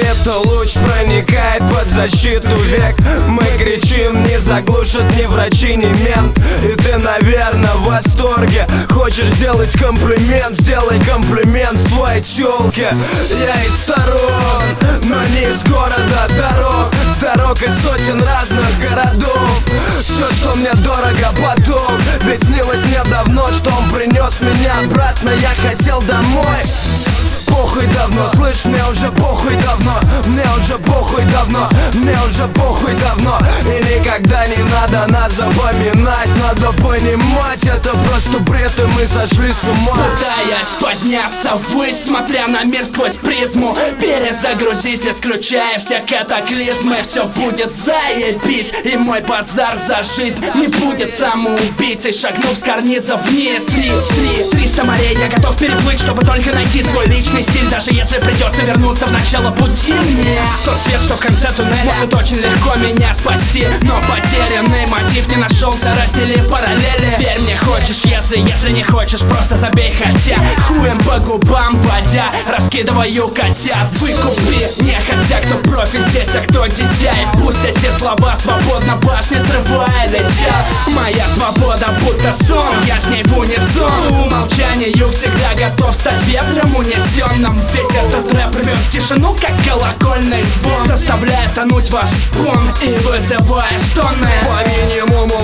света луч проникает под защиту век. Мы кричим, не заглушат ни врачи, ни мент. И ты, наверное, в восторге. Хочешь сделать комплимент, сделай комплимент своей тёлке. Я из сторон, но не из города дорог. С дорог из сотен разных городов. Все, что мне дорого, потом. Ведь снилось мне давно, что он принес меня обратно. Я хотел домой похуй давно. Слышь, мне уже похуй давно. Мне уже похуй давно. Мне уже похуй давно. И никогда не надо нас запоминать Надо понимать, это просто бред И мы сошли с ума. Пытаясь подняться ввысь Смотря на мир сквозь призму. Перезагрузись, исключая все катаклизмы. Все будет заебись И мой базар за жизнь Не будет самоубийцей. Шагнув с карниза вниз Три, три, триста морей. Я готов переплыть, чтобы только найти свой личный стиль Даже если придется вернуться в начало пути мне Тот свет, что в конце туннеля Может очень легко меня спасти. Но потерянный мотив не нашелся Раздели параллели. Верь мне хочешь, если, если не хочешь Просто забей хотя. Хуем по губам водя Раскидываю котят Выкупи не хотя кто профи здесь, а кто дитя. И пусть эти слова свободно башни срывая летят Моя свобода будто сон Я с ней унисон Умолчанию всегда готов стать ветром унесенным. Ведь этот рэп рвет тишину, как колокольный звон. Заставляя тонуть ваш фон и вызывая стоны. По минимуму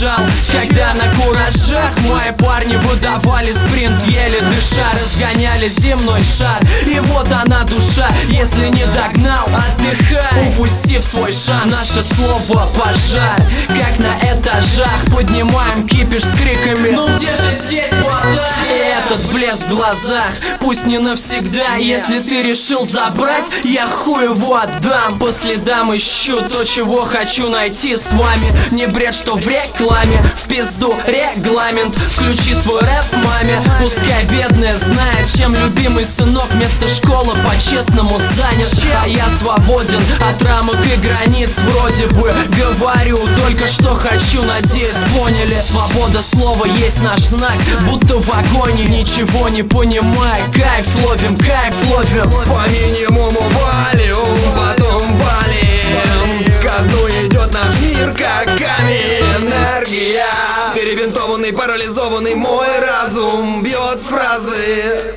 возражал, когда на куражах Мои парни выдавали спринт, еле дыша Разгоняли земной шар, и вот она душа Если не догнал, отдыхай, упустив свой шанс Наше слово пожар, как на этажах Поднимаем кипиш с криками. Ну где же здесь вода? И этот блеск в глазах, пусть не навсегда. Если ты решил забрать, я хуй его отдам. По следам ищу то, чего хочу найти с вами. Не бред, что в рекламе, в пизду регламент. Включи свой рэп маме, пускай бедная знает Чем любимый сынок вместо школы по-честному занят. А я свободен от рамок и границ. Вроде бы говорю только что хочу, надеюсь поняли. Свобода слова есть наш знак, будто в агоне Ничего не понимая, кайф ловим, кайф ловим. По минимуму валим, потом валим. Ко дну идет наш мир, как камень. Энергия. Перебинтованный, парализованный мой разум Бьет фразы